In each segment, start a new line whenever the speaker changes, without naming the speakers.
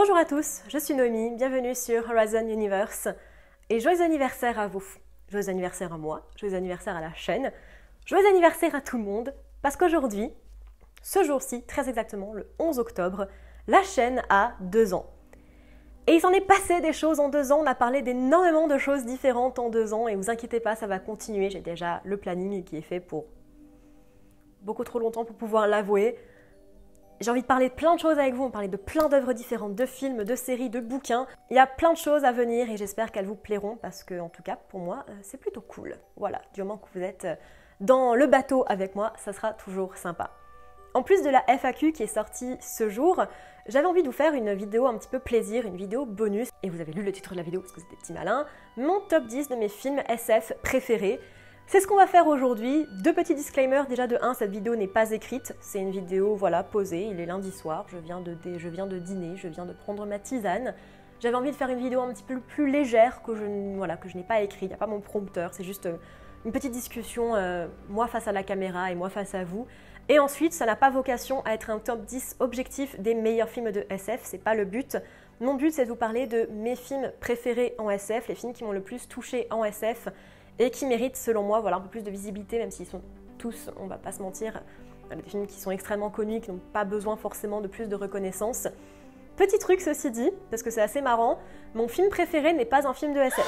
Bonjour à tous, je suis Noémie, bienvenue sur Horizon Universe et joyeux anniversaire à vous. Joyeux anniversaire à moi, joyeux anniversaire à la chaîne, joyeux anniversaire à tout le monde parce qu'aujourd'hui, ce jour-ci, très exactement le 11 octobre, la chaîne a deux ans. Et il s'en est passé des choses en deux ans, on a parlé d'énormément de choses différentes en deux ans et vous inquiétez pas, ça va continuer, j'ai déjà le planning qui est fait pour beaucoup trop longtemps pour pouvoir l'avouer. J'ai envie de parler de plein de choses avec vous, on parler de plein d'œuvres différentes, de films, de séries, de bouquins. Il y a plein de choses à venir et j'espère qu'elles vous plairont parce que, en tout cas, pour moi, euh, c'est plutôt cool. Voilà, du moment que vous êtes euh, dans le bateau avec moi, ça sera toujours sympa. En plus de la FAQ qui est sortie ce jour, j'avais envie de vous faire une vidéo un petit peu plaisir, une vidéo bonus. Et vous avez lu le titre de la vidéo parce que c'était petit malin. Mon top 10 de mes films SF préférés. C'est ce qu'on va faire aujourd'hui. Deux petits disclaimers. Déjà de 1, cette vidéo n'est pas écrite. C'est une vidéo voilà, posée. Il est lundi soir. Je viens, de dîner. Je viens de prendre ma tisane. J'avais envie de faire une vidéo un petit peu plus légère que je, voilà, que je n'ai pas écrit. Il n'y a pas mon prompteur. C'est juste euh, une petite discussion, euh, moi face à la caméra et moi face à vous. Et ensuite, ça n'a pas vocation à être un top 10 objectif des meilleurs films de SF. C'est pas le but. Mon but, c'est de vous parler de mes films préférés en SF, les films qui m'ont le plus touché en SF et qui méritent, selon moi, voilà, un peu plus de visibilité, même s'ils sont tous, on va pas se mentir, des films qui sont extrêmement connus, qui n'ont pas besoin forcément de plus de reconnaissance. Petit truc ceci dit, parce que c'est assez marrant, mon film préféré n'est pas un film de SF.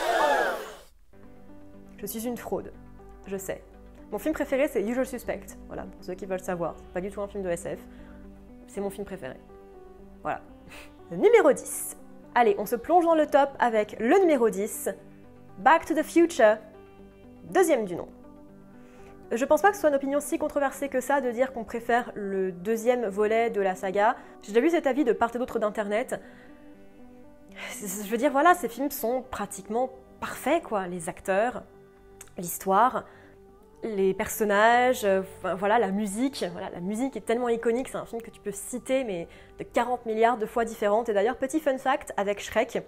Je suis une fraude, je sais. Mon film préféré c'est Usual Suspect, voilà, pour ceux qui veulent savoir. Pas du tout un film de SF, c'est mon film préféré. Voilà. numéro 10. Allez, on se plonge dans le top avec le numéro 10, Back to the Future, Deuxième du nom. Je pense pas que ce soit une opinion si controversée que ça de dire qu'on préfère le deuxième volet de la saga. J'ai déjà vu cet avis de part et d'autre d'internet. Je veux dire, voilà, ces films sont pratiquement parfaits, quoi. Les acteurs, l'histoire, les personnages, voilà, la musique. Voilà, la musique est tellement iconique, c'est un film que tu peux citer, mais de 40 milliards de fois différentes. Et d'ailleurs, petit fun fact avec Shrek,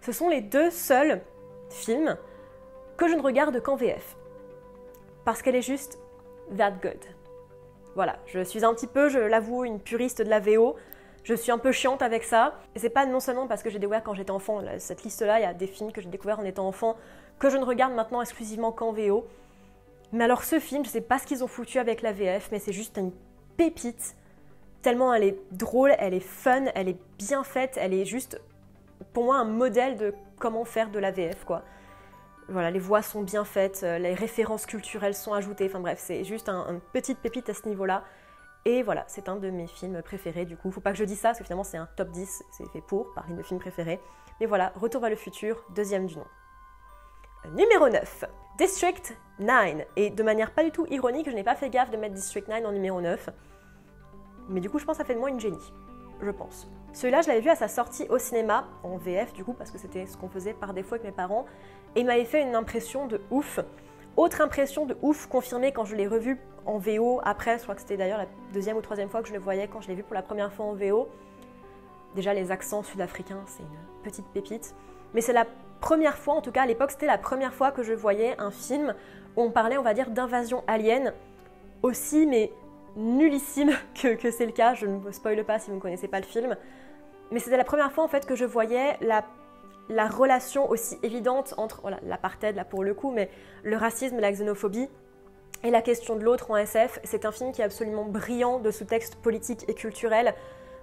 ce sont les deux seuls films que je ne regarde qu'en VF. Parce qu'elle est juste that good. Voilà, je suis un petit peu, je l'avoue, une puriste de la VO. Je suis un peu chiante avec ça. C'est pas non seulement parce que j'ai découvert quand j'étais enfant, cette liste-là, il y a des films que j'ai découvert en étant enfant, que je ne regarde maintenant exclusivement qu'en VO. Mais alors ce film, je sais pas ce qu'ils ont foutu avec la VF, mais c'est juste une pépite. Tellement elle est drôle, elle est fun, elle est bien faite, elle est juste, pour moi, un modèle de comment faire de la VF, quoi. Voilà, les voix sont bien faites, euh, les références culturelles sont ajoutées, enfin bref, c'est juste un, une petite pépite à ce niveau-là. Et voilà, c'est un de mes films préférés du coup. Faut pas que je dise ça, parce que finalement c'est un top 10, c'est fait pour, parler de films préférés. Mais voilà, Retour vers le futur, deuxième du nom. Numéro 9, District 9. Et de manière pas du tout ironique, je n'ai pas fait gaffe de mettre District 9 en numéro 9. Mais du coup, je pense que ça fait de moi une génie. Je pense. Celui-là, je l'avais vu à sa sortie au cinéma, en VF du coup, parce que c'était ce qu'on faisait par défaut avec mes parents et il m'avait fait une impression de ouf. Autre impression de ouf confirmée quand je l'ai revu en VO après, je crois que c'était d'ailleurs la deuxième ou troisième fois que je le voyais quand je l'ai vu pour la première fois en VO. Déjà les accents sud-africains, c'est une petite pépite. Mais c'est la première fois, en tout cas à l'époque, c'était la première fois que je voyais un film où on parlait, on va dire, d'invasion alien aussi, mais nullissime que, c'est le cas. Je ne vous spoile pas si vous ne connaissez pas le film. Mais c'était la première fois en fait que je voyais la la relation aussi évidente entre l'apartheid là pour le coup, mais le racisme, la xénophobie et la question de l'autre en SF. C'est un film qui est absolument brillant de sous-texte politique et culturel.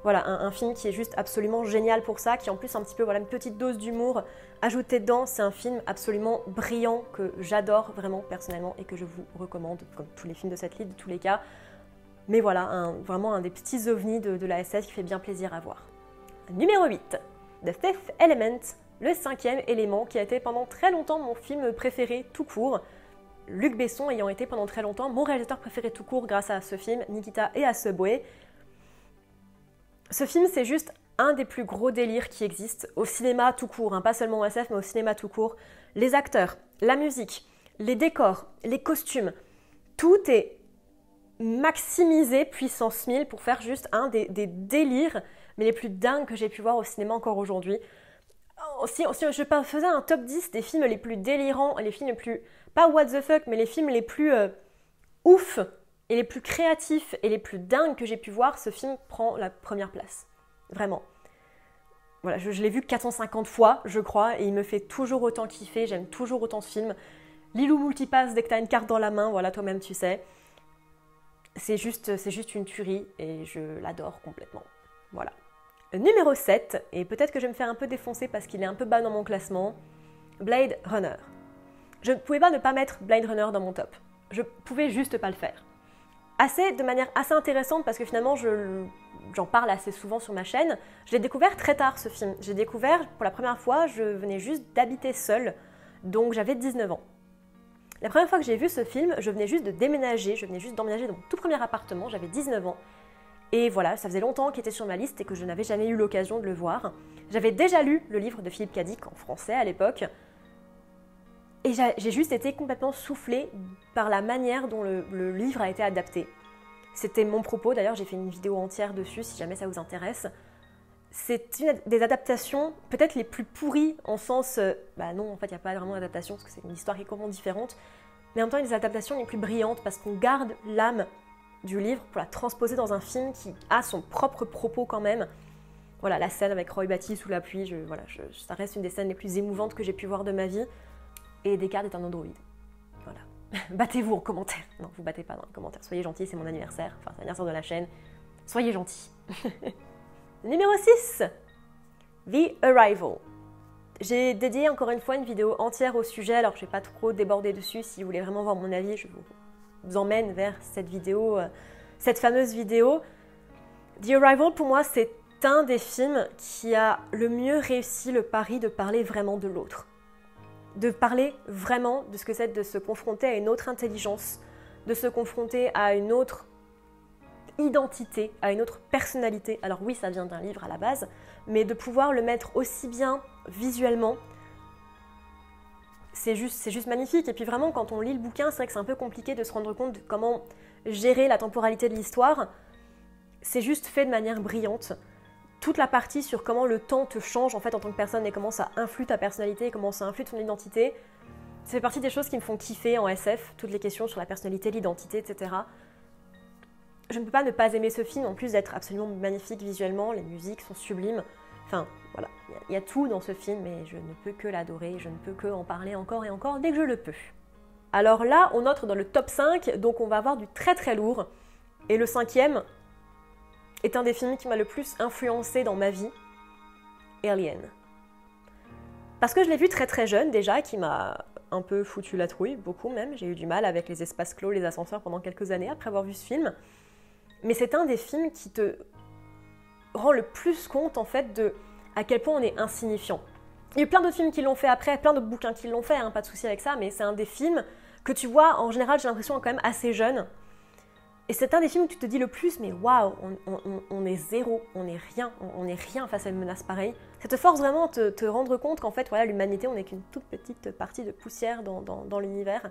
Voilà, un, film qui est juste absolument génial pour ça, qui en plus un petit peu voilà une petite dose d'humour ajoutée dedans. C'est un film absolument brillant que j'adore vraiment personnellement et que je vous recommande, comme tous les films de cette liste, de tous les cas. Mais voilà, vraiment un des petits ovnis de, la SF qui fait bien plaisir à voir. Numéro 8, The Fifth Element, le cinquième élément qui a été pendant très longtemps mon film préféré tout court. Luc Besson ayant été pendant très longtemps mon réalisateur préféré tout court grâce à ce film, Nikita et à Subway. Ce film, c'est juste un des plus gros délires qui existent au cinéma tout court, hein, pas seulement au SF, mais au cinéma tout court. Les acteurs, la musique, les décors, les costumes, tout est maximisé puissance 1000 pour faire juste un des, délires, mais les plus dingues que j'ai pu voir au cinéma encore aujourd'hui. Oh, si, je faisais un top 10 des films les plus délirants, les films les plus, pas what the fuck, mais les films les plus euh, ouf et les plus créatifs et les plus dingues que j'ai pu voir, ce film prend la première place. Vraiment. voilà, je, l'ai vu 450 fois, je crois, et il me fait toujours autant kiffer. J'aime toujours autant ce film. Lilou Multipass, dès que tu as une carte dans la main, voilà, toi-même tu sais. C'est juste, c'est juste une tuerie et je l'adore complètement. Voilà. Numéro 7, et peut-être que je vais me faire un peu défoncer parce qu'il est un peu bas dans mon classement, Blade Runner. Je ne pouvais pas ne pas mettre Blade Runner dans mon top. Je pouvais juste pas le faire. Assez, de manière assez intéressante parce que finalement j'en parle assez souvent sur ma chaîne. Je l'ai découvert très tard ce film. J'ai découvert pour la première fois, je venais juste d'habiter seule, donc j'avais 19 ans. La première fois que j'ai vu ce film, je venais juste de déménager, je venais juste d'emménager dans mon tout premier appartement, j'avais 19 ans. Et voilà, ça faisait longtemps qu'il était sur ma liste et que je n'avais jamais eu l'occasion de le voir. J'avais déjà lu le livre de Philippe Cadic en français à l'époque. Et j'ai juste été complètement soufflée par la manière dont le, livre a été adapté. C'était mon propos, d'ailleurs j'ai fait une vidéo entière dessus si jamais ça vous intéresse. C'est une des adaptations peut-être les plus pourries en sens... Euh, bah non, en fait il n'y a pas vraiment d'adaptation parce que c'est une histoire qui est complètement différente. Mais en même temps, une des adaptations les plus brillantes parce qu'on garde l'âme du livre pour la transposer dans un film qui a son propre propos quand même. Voilà, la scène avec Roy Batty sous la pluie, je, voilà, ça reste une des scènes les plus émouvantes que j'ai pu voir de ma vie. Et Descartes est un androïde. Voilà. Battez-vous en commentaire. Non, vous battez pas dans les commentaires. Soyez gentils, c'est mon anniversaire. Enfin, c'est l'anniversaire de la chaîne. Soyez gentils. Numéro 6. The Arrival. J'ai dédié encore une fois une vidéo entière au sujet, alors je vais pas trop déborder dessus. Si vous voulez vraiment voir mon avis, je vous vous emmène vers cette vidéo, euh, cette fameuse vidéo. The Arrival, pour moi, c'est un des films qui a le mieux réussi le pari de parler vraiment de l'autre. De parler vraiment de ce que c'est de se confronter à une autre intelligence, de se confronter à une autre identité, à une autre personnalité. Alors oui, ça vient d'un livre à la base, mais de pouvoir le mettre aussi bien visuellement c'est juste, juste magnifique. Et puis vraiment, quand on lit le bouquin, c'est vrai que c'est un peu compliqué de se rendre compte de comment gérer la temporalité de l'histoire. C'est juste fait de manière brillante. Toute la partie sur comment le temps te change en fait en tant que personne et comment ça influe ta personnalité, comment ça influe ton identité, ça fait partie des choses qui me font kiffer en SF, toutes les questions sur la personnalité, l'identité, etc. Je ne peux pas ne pas aimer ce film, en plus d'être absolument magnifique visuellement, les musiques sont sublimes. Enfin, voilà, il y, a tout dans ce film et je ne peux que l'adorer, je ne peux que en parler encore et encore dès que je le peux. Alors là, on entre dans le top 5, donc on va avoir du très très lourd. Et le cinquième est un des films qui m'a le plus influencé dans ma vie, Alien. Parce que je l'ai vu très très jeune déjà, qui m'a un peu foutu la trouille, beaucoup même. J'ai eu du mal avec les espaces clos, les ascenseurs pendant quelques années après avoir vu ce film. Mais c'est un des films qui te rend le plus compte en fait de à quel point on est insignifiant. Il y a eu plein d'autres films qui l'ont fait après, plein d'autres bouquins qui l'ont fait, hein, pas de souci avec ça, mais c'est un des films que tu vois, en général, j'ai l'impression quand même assez jeune. Et c'est un des films où tu te dis le plus, mais waouh, on, est zéro, on est rien, on, est rien face à une menace pareille. Ça te force vraiment de te, rendre compte qu'en fait, voilà, l'humanité, on n'est qu'une toute petite partie de poussière dans, l'univers.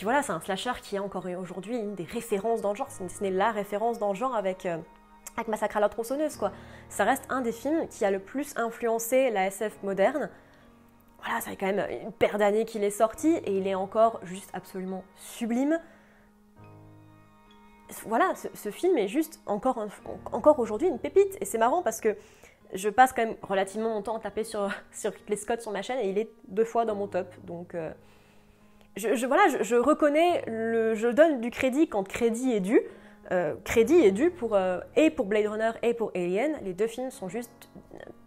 Puis voilà, c'est un slasher qui est encore aujourd'hui une des références dans le genre, ce n'est la référence dans le genre avec... Euh, avec Massacre à la tronçonneuse, quoi. Ça reste un des films qui a le plus influencé la SF moderne. Voilà, ça fait quand même une paire d'années qu'il est sorti et il est encore juste absolument sublime. Voilà, ce, film est juste encore, encore aujourd'hui une pépite. Et c'est marrant parce que je passe quand même relativement mon temps à taper sur, sur les Scott sur ma chaîne et il est deux fois dans mon top. Donc euh, je, reconnais, le, je donne du crédit quand crédit est dû. Euh, crédit est dû pour, euh, et pour Blade Runner et pour Alien. Les deux films sont juste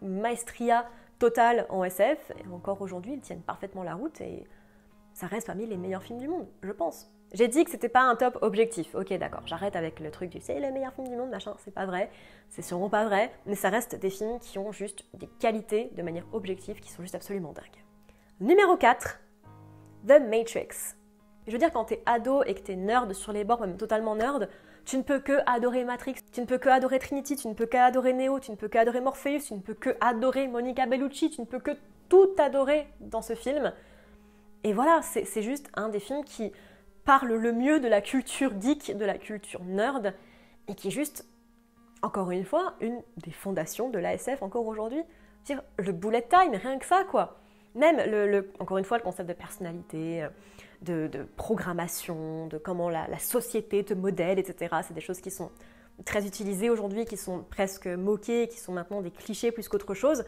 maestria totale en SF. Et encore aujourd'hui, ils tiennent parfaitement la route et ça reste parmi les meilleurs films du monde, je pense. J'ai dit que c'était pas un top objectif. Ok, d'accord, j'arrête avec le truc du c'est le meilleur film du monde, machin. C'est pas vrai, c'est sûrement pas vrai, mais ça reste des films qui ont juste des qualités de manière objective qui sont juste absolument dingues. Numéro 4, The Matrix. Je veux dire, quand t'es ado et que t'es nerd sur les bords, même totalement nerd, tu ne peux que adorer Matrix, tu ne peux que adorer Trinity, tu ne peux que adorer Neo, tu ne peux que adorer Morpheus, tu ne peux que adorer Monica Bellucci, tu ne peux que tout adorer dans ce film. Et voilà, c'est juste un des films qui parle le mieux de la culture geek, de la culture nerd, et qui est juste, encore une fois, une des fondations de l'ASF encore aujourd'hui. Le bullet time, rien que ça, quoi. Même, encore une fois, le concept de personnalité, euh, de, programmation, de comment la, société te modèle, etc. C'est des choses qui sont très utilisés aujourd'hui, qui sont presque moqués, qui sont maintenant des clichés plus qu'autre chose.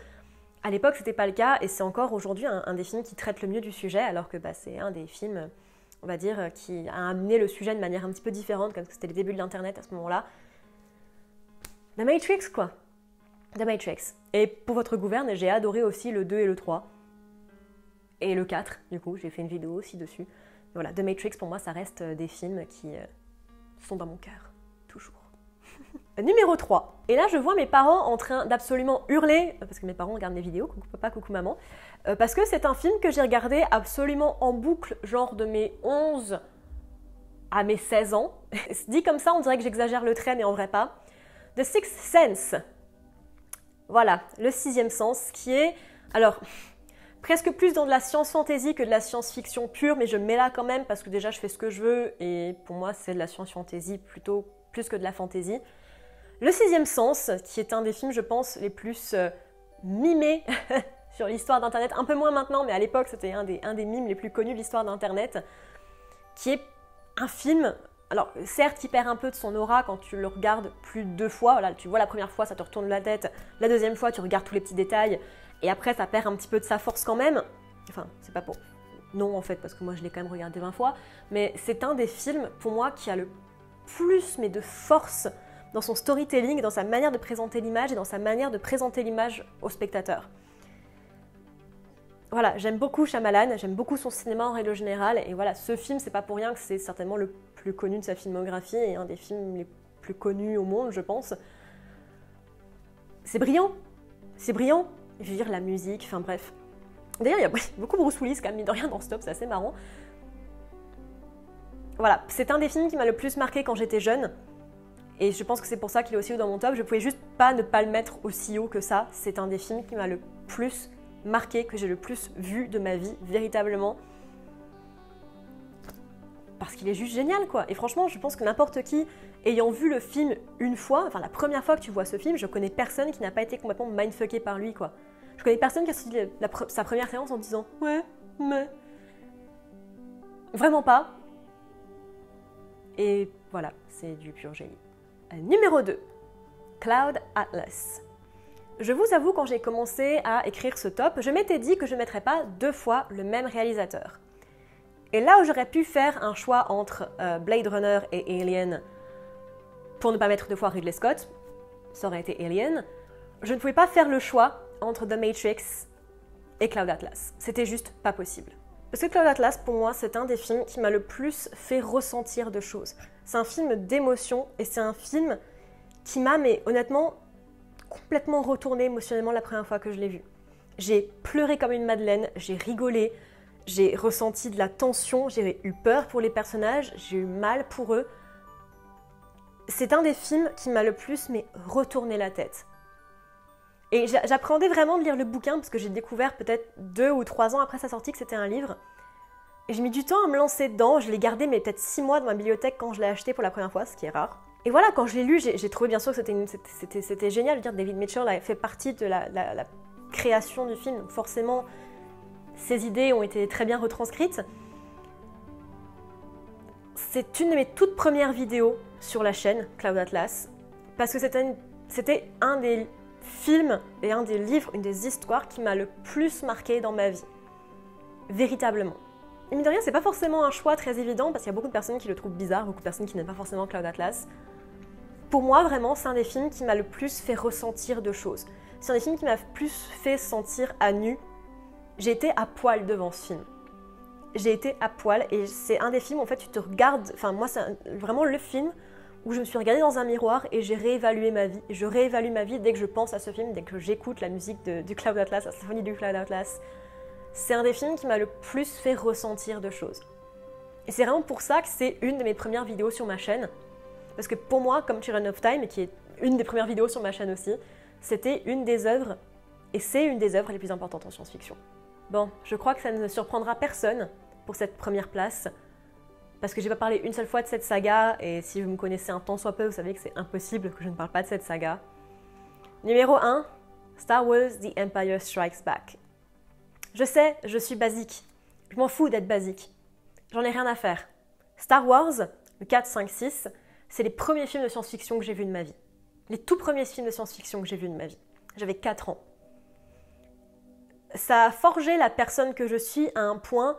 À l'époque, c'était pas le cas, et c'est encore aujourd'hui un, des films qui traite le mieux du sujet, alors que bah, c'est un des films, on va dire, qui a amené le sujet de manière un petit peu différente, comme c'était les débuts de l'Internet à ce moment-là. The Matrix, quoi. The Matrix. Et pour votre gouverne, j'ai adoré aussi le 2 et le 3. Et le 4, du coup, j'ai fait une vidéo aussi dessus. Voilà, The Matrix, pour moi, ça reste euh, des films qui euh, sont dans mon cœur. Toujours. Numéro 3. Et là, je vois mes parents en train d'absolument hurler, parce que mes parents regardent mes vidéos, coucou papa, coucou maman, euh, parce que c'est un film que j'ai regardé absolument en boucle, genre de mes 11 à mes 16 ans. Dit comme ça, on dirait que j'exagère le trait, mais en vrai pas. The Sixth Sense. Voilà, le sixième sens, qui est, alors, presque plus dans de la science-fantasy que de la science-fiction pure, mais je mets là quand même parce que déjà je fais ce que je veux et pour moi c'est de la science-fantasy plutôt plus que de la fantasy. Le sixième sens, qui est un des films, je pense, les plus euh, mimés sur l'histoire d'Internet, un peu moins maintenant, mais à l'époque c'était un des, un des mimes les plus connus de l'histoire d'Internet, qui est un film alors certes, il perd un peu de son aura quand tu le regardes plus de deux fois. Tu vois la première fois, ça te retourne la tête. La deuxième fois, tu regardes tous les petits détails. Et après, ça perd un petit peu de sa force quand même. Enfin, c'est pas pour... Non, en fait, parce que moi, je l'ai quand même regardé 20 fois. Mais c'est un des films, pour moi, qui a le plus, mais de force dans son storytelling, dans sa manière de présenter l'image et dans sa manière de présenter l'image au spectateur. Voilà, j'aime beaucoup Shyamalan, j'aime beaucoup son cinéma en règle générale, et voilà, ce film, c'est pas pour rien que c'est certainement le plus connu de sa filmographie et un des films les plus connus au monde, je pense. C'est brillant, c'est brillant. Je veux la musique, enfin bref. D'ailleurs, il y a beaucoup Bruce Willis, quand même, mine de rien, dans Stop, c'est assez marrant. Voilà, c'est un des films qui m'a le plus marqué quand j'étais jeune. Et je pense que c'est pour ça qu'il est aussi haut dans mon top. Je pouvais juste pas ne pas le mettre aussi haut que ça. C'est un des films qui m'a le plus marqué, que j'ai le plus vu de ma vie, véritablement parce qu'il est juste génial quoi. Et franchement, je pense que n'importe qui ayant vu le film une fois, enfin la première fois que tu vois ce film, je connais personne qui n'a pas été complètement mindfucké par lui quoi. Je connais personne qui a suivi sa première séance en disant ouais, mais vraiment pas. Et voilà, c'est du pur génie. Numéro 2, Cloud Atlas. Je vous avoue, quand j'ai commencé à écrire ce top, je m'étais dit que je ne mettrais pas deux fois le même réalisateur. Et là où j'aurais pu faire un choix entre euh, Blade Runner et Alien, pour ne pas mettre deux fois Ridley Scott, ça aurait été Alien, je ne pouvais pas faire le choix entre The Matrix et Cloud Atlas. C'était juste pas possible. Parce que Cloud Atlas, pour moi, c'est un des films qui m'a le plus fait ressentir de choses. C'est un film d'émotion et c'est un film qui m'a, mais honnêtement, complètement retourné émotionnellement la première fois que je l'ai vu. J'ai pleuré comme une madeleine, j'ai rigolé, j'ai ressenti de la tension, j'ai eu peur pour les personnages, j'ai eu mal pour eux. C'est un des films qui m'a le plus mais retourné la tête. Et j'appréhendais vraiment de lire le bouquin parce que j'ai découvert peut-être deux ou trois ans après sa sortie que c'était un livre. Et j'ai mis du temps à me lancer dedans. Je l'ai gardé mais peut-être six mois dans ma bibliothèque quand je l'ai acheté pour la première fois, ce qui est rare. Et voilà, quand je l'ai lu, j'ai trouvé bien sûr que c'était génial. dire, David Mitchell a fait partie de la création du film. forcément, ces idées ont été très bien retranscrites. C'est une de mes toutes premières vidéos sur la chaîne Cloud Atlas, parce que c'était un des films et un des livres, une des histoires qui m'a le plus marqué dans ma vie. Véritablement. Et mine de rien, c'est pas forcément un choix très évident parce qu'il y a beaucoup de personnes qui le trouvent bizarre, beaucoup de personnes qui n'aiment pas forcément Cloud Atlas. Pour moi, vraiment, c'est un des films qui m'a le plus fait ressentir de choses. C'est un des films qui m'a plus fait sentir à nu j'ai été à poil devant ce film. J'ai été à poil et c'est un des films en fait tu te regardes, enfin moi c'est vraiment le film où je me suis regardée dans un miroir et j'ai réévalué ma vie. Je réévalue ma vie dès que je pense à ce film, dès que j'écoute la musique du Cloud Atlas, la symphonie du Cloud Atlas. C'est un des films qui m'a le plus fait ressentir de choses. Et c'est vraiment pour ça que c'est une de mes premières vidéos sur ma chaîne. Parce que pour moi, comme Children of Time, qui est une des premières vidéos sur ma chaîne aussi, c'était une des œuvres, et c'est une des œuvres les plus importantes en science-fiction. Bon, je crois que ça ne surprendra personne pour cette première place, parce que j'ai pas parlé une seule fois de cette saga, et si vous me connaissez un tant soit peu, vous savez que c'est impossible que je ne parle pas de cette saga. Numéro 1, Star Wars The Empire Strikes Back. Je sais, je suis basique. Je m'en fous d'être basique. J'en ai rien à faire. Star Wars, le 4, 5, 6, c'est les premiers films de science-fiction que j'ai vus de ma vie. Les tout premiers films de science-fiction que j'ai vus de ma vie. J'avais 4 ans. Ça a forgé la personne que je suis à un point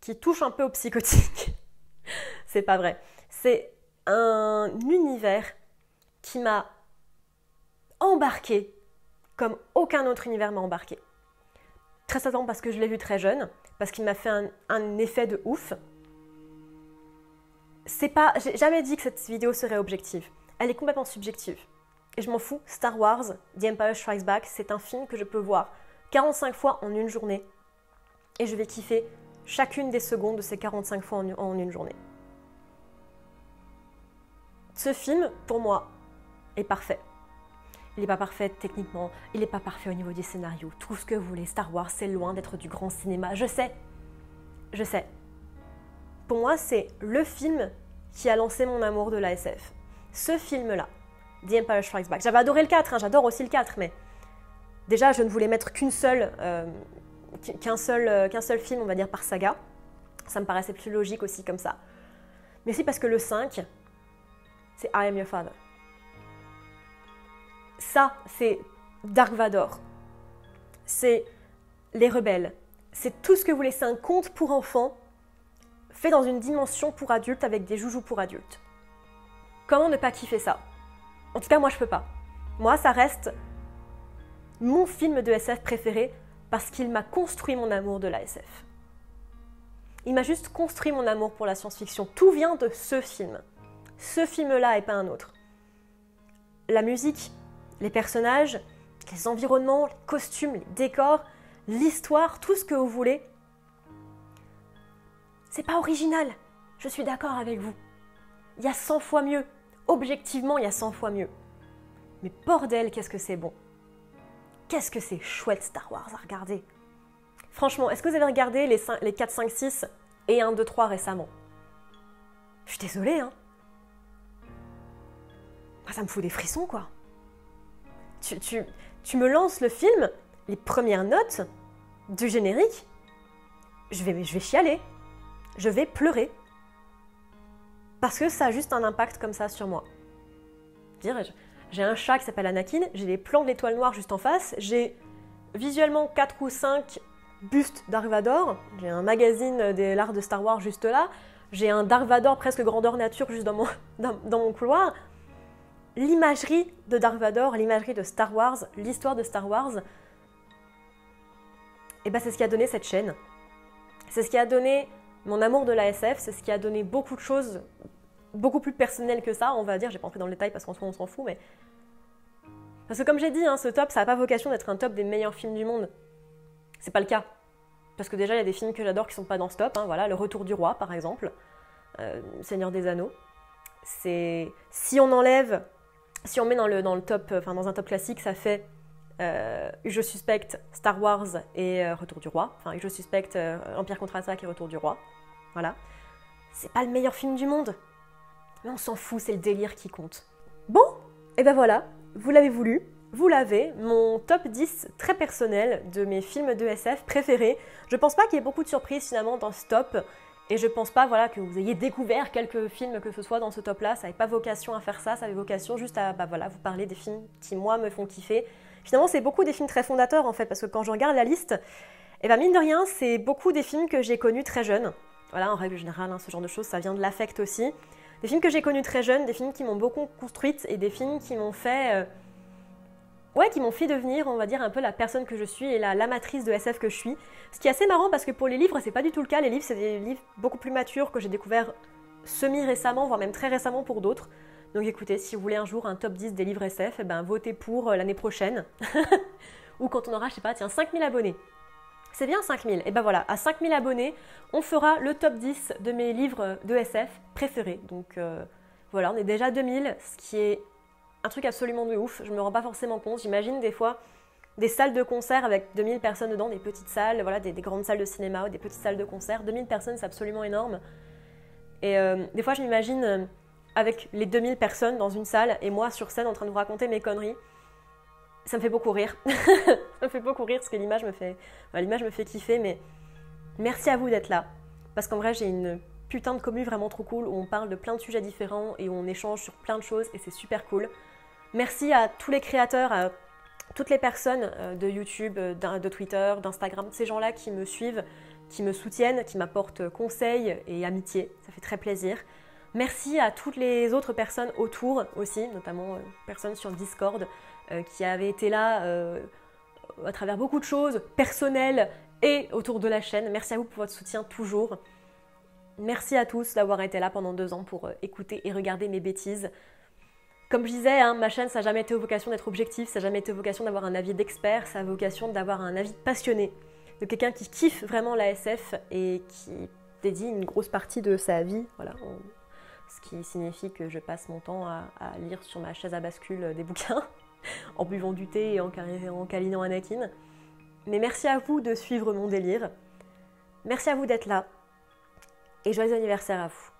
qui touche un peu au psychotique. c'est pas vrai. C'est un univers qui m'a embarqué comme aucun autre univers m'a embarqué. Très certainement parce que je l'ai vu très jeune, parce qu'il m'a fait un, effet de ouf. C'est pas, j'ai jamais dit que cette vidéo serait objective. Elle est complètement subjective. Et je m'en fous. Star Wars, The Empire Strikes Back, c'est un film que je peux voir 45 fois en une journée. Et je vais kiffer chacune des secondes de ces 45 fois en une journée. Ce film, pour moi, est parfait. Il n'est pas parfait techniquement, il n'est pas parfait au niveau du scénario, tout ce que vous voulez. Star Wars, c'est loin d'être du grand cinéma, je sais. Je sais. Pour moi, c'est le film qui a lancé mon amour de l'ASF. Ce film-là, The Empire Strikes Back. J'avais adoré le 4, hein, j'adore aussi le 4, mais déjà, je ne voulais mettre qu'une seule, euh, qu'un seul, euh, seul film, on va dire, par saga. Ça me paraissait plus logique aussi comme ça. Mais c'est parce que le 5, c'est I Am Your Father. Ça, c'est Dark Vador. C'est les rebelles. C'est tout ce que vous laissez un conte pour enfants, fait dans une dimension pour adultes avec des joujoux pour adultes. Comment ne pas kiffer ça? En tout cas, moi, je peux pas. Moi, ça reste mon film de SF préféré parce qu'il m'a construit mon amour de la SF. Il m'a juste construit mon amour pour la science-fiction. Tout vient de ce film. Ce film-là et pas un autre. La musique, les personnages, les environnements, les costumes, les décors, l'histoire, tout ce que vous voulez. C'est pas original, je suis d'accord avec vous. Il y a 100 fois mieux. Objectivement, il y a 100 fois mieux. Mais bordel, qu'est-ce que c'est bon. Qu'est-ce que c'est chouette Star Wars à regarder. Franchement, est-ce que vous avez regardé les, les 4, 5, 6 et 1, 2, 3 récemment? Je suis désolée, hein. Ça me fout des frissons, quoi tu, me lances le film, les premières notes du générique, je vais chialer, je vais pleurer. Parce que ça a juste un impact comme ça sur moi. J'ai un chat qui s'appelle Anakin, j'ai les plans de l'étoile noire juste en face, j'ai visuellement 4 ou 5 bustes Dark Vador, j'ai un magazine de l'art de Star Wars juste là, j'ai un Dark Vador presque grandeur nature juste dans mon, dans mon couloir l'imagerie de Dark Vador, l'imagerie de Star Wars, l'histoire de Star Wars, eh ben c'est ce qui a donné cette chaîne. C'est ce qui a donné mon amour de la SF, c'est ce qui a donné beaucoup de choses beaucoup plus personnelles que ça, on va dire. J'ai pas entré dans le détail parce qu'en soi on s'en fout, mais. Parce que comme j'ai dit, hein, ce top, ça n'a pas vocation d'être un top des meilleurs films du monde. C'est pas le cas. Parce que déjà, il y a des films que j'adore qui sont pas dans ce top. Hein, voilà, Le Retour du Roi, par exemple. Euh, Seigneur des Anneaux. C'est. Si on enlève si on met dans le, dans top, dans un top classique, ça fait euh, Je suspecte Star Wars et euh, Retour du Roi. Enfin, Je suspecte Empire contre-attaque et Retour du Roi. Voilà. C'est pas le meilleur film du monde. Mais on s'en fout, c'est le délire qui compte. Bon, et ben voilà, vous l'avez voulu, vous l'avez, mon top 10 très personnel de mes films de SF préférés. Je pense pas qu'il y ait beaucoup de surprises finalement dans ce top. Et je pense pas voilà, que vous ayez découvert quelques films que ce soit dans ce top-là. Ça n'avait pas vocation à faire ça, ça avait vocation juste à bah, voilà, vous parler des films qui, moi, me font kiffer. Finalement, c'est beaucoup des films très fondateurs, en fait, parce que quand je regarde la liste, et eh ben, mine de rien, c'est beaucoup des films que j'ai connus très jeunes. Voilà, en règle générale, hein, ce genre de choses, ça vient de l'affect aussi. Des films que j'ai connus très jeunes, des films qui m'ont beaucoup construite et des films qui m'ont fait... Euh, ouais, qui m'ont fait devenir, on va dire, un peu la personne que je suis et la, l'amatrice de SF que je suis. Ce qui est assez marrant parce que pour les livres, c'est pas du tout le cas. Les livres, c'est des livres beaucoup plus matures que j'ai découvert semi-récemment, voire même très récemment pour d'autres. Donc écoutez, si vous voulez un jour un top 10 des livres SF, eh ben, votez pour euh, l'année prochaine. Ou quand on aura, je sais pas, tiens, 5000 abonnés. C'est bien 5000. Et ben voilà, à 5000 abonnés, on fera le top 10 de mes livres de SF préférés. Donc euh, voilà, on est déjà 2000, ce qui est un truc absolument de ouf. Je me rends pas forcément compte. J'imagine des fois des salles de concert avec 2000 personnes dedans, des petites salles, voilà, des, grandes salles de cinéma ou des petites salles de concert. 2000 personnes, c'est absolument énorme. Et euh, des fois, je m'imagine euh, avec les 2000 personnes dans une salle et moi sur scène en train de vous raconter mes conneries. Ça me fait beaucoup rire. ça me fait beaucoup rire parce que l'image me fait, l'image me fait kiffer. Mais merci à vous d'être là, parce qu'en vrai, j'ai une putain de commu vraiment trop cool où on parle de plein de sujets différents et on échange sur plein de choses et c'est super cool. Merci à tous les créateurs, à toutes les personnes euh, de YouTube, euh, de Twitter, d'Instagram, ces gens-là qui me suivent, qui me soutiennent, qui m'apportent conseils et amitié. Ça fait très plaisir. Merci à toutes les autres personnes autour aussi, notamment euh, personnes sur Discord qui avaient été là à travers beaucoup de choses personnelles et autour de la chaîne. Merci à vous pour votre soutien toujours. Merci à tous d'avoir été là pendant deux ans pour écouter et regarder mes bêtises. Comme je disais, hein, ma chaîne, ça n'a jamais été vocation d'être objectif, ça n'a jamais été vocation d'avoir un avis d'expert, ça a vocation d'avoir un avis passionné, de quelqu'un qui kiffe vraiment la SF et qui dédie une grosse partie de sa vie, voilà, ce qui signifie que je passe mon temps à, lire sur ma chaise à bascule des bouquins, en buvant du thé et en, câlinant Anakin. Mais merci à vous de suivre mon délire. Merci à vous d'être là. Et joyeux anniversaire à vous.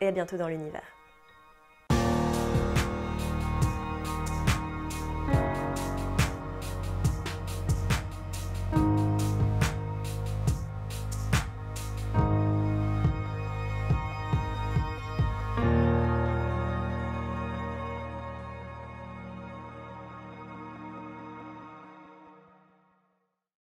Et à bientôt dans l'univers.